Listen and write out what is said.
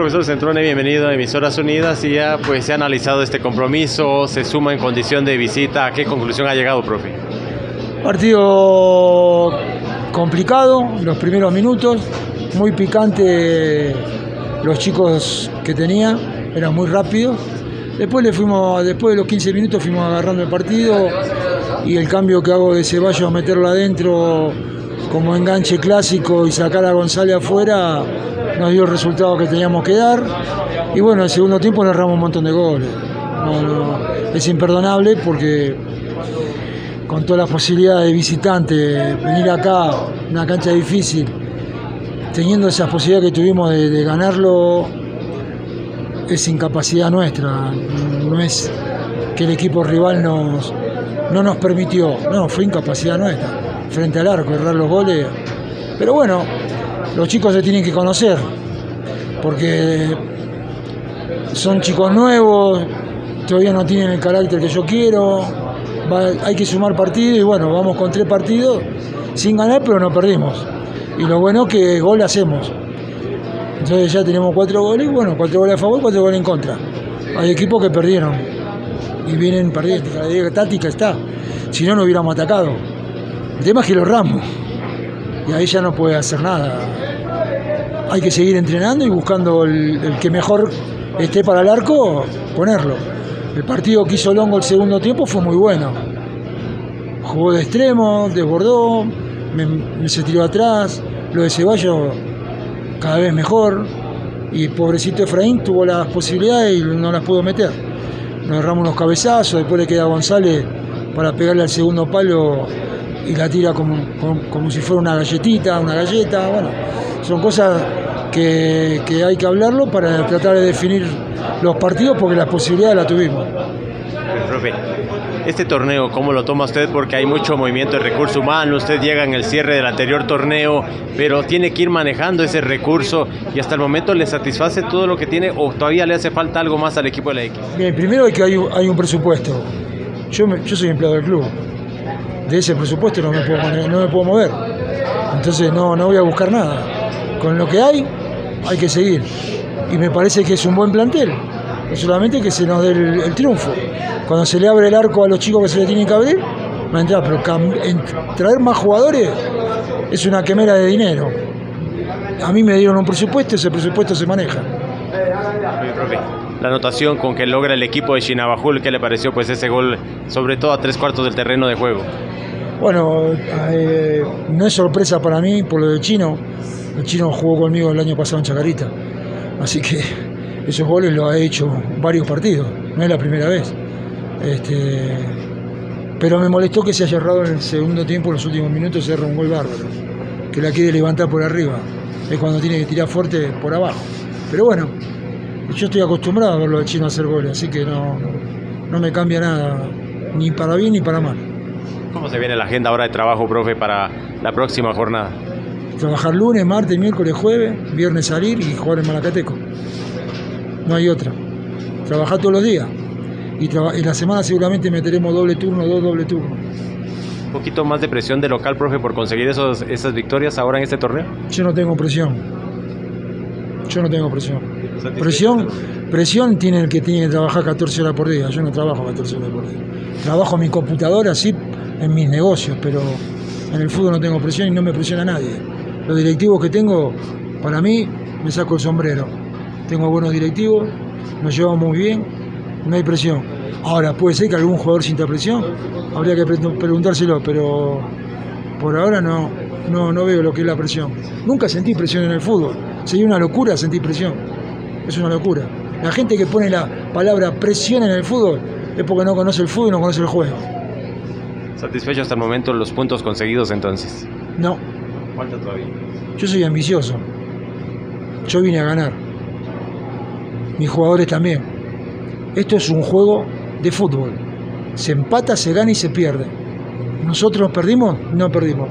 Profesor Centrone, bienvenido a Emisoras Unidas y ya pues se ha analizado este compromiso, se suma en condición de visita. ¿A qué conclusión ha llegado, profe? Partido complicado, los primeros minutos, muy picante los chicos que tenía, eran muy rápidos. Después le fuimos, después de los 15 minutos fuimos agarrando el partido y el cambio que hago de Ceballos a meterlo adentro como enganche clásico y sacar a González afuera nos dio el resultado que teníamos que dar. Y bueno, en el segundo tiempo le erramos un montón de goles. es imperdonable porque con todas las posibilidades de visitante, venir acá, una cancha difícil, teniendo esas posibilidades que tuvimos de, ganarlo, es incapacidad nuestra. No es que el equipo rival nos, no nos permitió, no, fue incapacidad nuestra. Frente al arco, errar los goles. Pero bueno, los chicos se tienen que conocer, porque son chicos nuevos, todavía no tienen el carácter que yo quiero, hay que sumar partidos y bueno, vamos con tres partidos sin ganar, pero no perdimos. Y lo bueno es que gol hacemos. Entonces ya tenemos cuatro goles, bueno, cuatro goles a favor, cuatro goles en contra. Hay equipos que perdieron y vienen perdiendo. La táctica está. Si no, no hubiéramos atacado. El tema es que lo ramos y ahí ya no puede hacer nada. Hay que seguir entrenando y buscando el, que mejor esté para el arco, ponerlo. El partido que hizo Longo el segundo tiempo fue muy bueno. Jugó de extremo, desbordó, me, se tiró atrás, lo de Ceballos cada vez mejor. Y pobrecito Efraín tuvo las posibilidades y no las pudo meter. Nos agarramos unos cabezazos, después le queda González para pegarle al segundo palo y la tira como, como, si fuera una galletita, una galleta. Bueno, son cosas que, hay que hablarlo para tratar de definir los partidos porque las posibilidades las tuvimos. Profe, este torneo, ¿cómo lo toma usted? Porque hay mucho movimiento de recurso humano, usted llega en el cierre del anterior torneo, pero tiene que ir manejando ese recurso y hasta el momento le satisface todo lo que tiene o todavía le hace falta algo más al equipo de la X. Bien, primero hay que hay, hay un presupuesto. Yo, yo soy empleado del club de ese presupuesto no me puedo, no me puedo mover. Entonces no, no voy a buscar nada. Con lo que hay, hay que seguir. Y me parece que es un buen plantel. solamente que se nos dé el, triunfo. Cuando se le abre el arco a los chicos que se le tienen que abrir, va a entrar. Pero traer más jugadores es una quemera de dinero. A mí me dieron un presupuesto, ese presupuesto se maneja. La anotación con que logra el equipo de Chinabajul, ¿qué le pareció pues ese gol, sobre todo a tres cuartos del terreno de juego? Bueno, eh, no es sorpresa para mí por lo del chino. El chino jugó conmigo el año pasado en Chacarita. Así que esos goles los ha hecho varios partidos. No es la primera vez. Este, pero me molestó que se haya errado en el segundo tiempo, en los últimos minutos, se erró un gol bárbaro. Que la quiere levantar por arriba. Es cuando tiene que tirar fuerte por abajo. Pero bueno, yo estoy acostumbrado a verlo al chino hacer goles, así que no, no me cambia nada, ni para bien ni para mal. ¿Cómo se viene la agenda ahora de trabajo, profe, para la próxima jornada? Trabajar lunes, martes, miércoles, jueves, viernes salir y jugar en Malacateco. No hay otra. Trabajar todos los días. Y en la semana seguramente meteremos doble turno, dos doble turno. ¿Un poquito más de presión de local, profe, por conseguir esos, esas victorias ahora en este torneo? Yo no tengo presión. Yo no tengo presión. Presión, presión tiene el que tiene que trabajar 14 horas por día. Yo no trabajo 14 horas por día. Trabajo en mi computadora, sí, en mis negocios, pero en el fútbol no tengo presión y no me presiona nadie. Los directivos que tengo, para mí, me saco el sombrero. Tengo buenos directivos, nos llevamos muy bien, no hay presión. Ahora, puede ser que algún jugador sienta presión, habría que preguntárselo, pero por ahora no, no, no veo lo que es la presión. Nunca sentí presión en el fútbol. Sería una locura sentir presión. Es una locura. La gente que pone la palabra presión en el fútbol es porque no conoce el fútbol y no conoce el juego. ¿Satisfecho hasta el momento los puntos conseguidos entonces? No. ¿Cuánto todavía? Yo soy ambicioso. Yo vine a ganar. Mis jugadores también. Esto es un juego de fútbol. Se empata, se gana y se pierde. ¿Nosotros perdimos? No perdimos.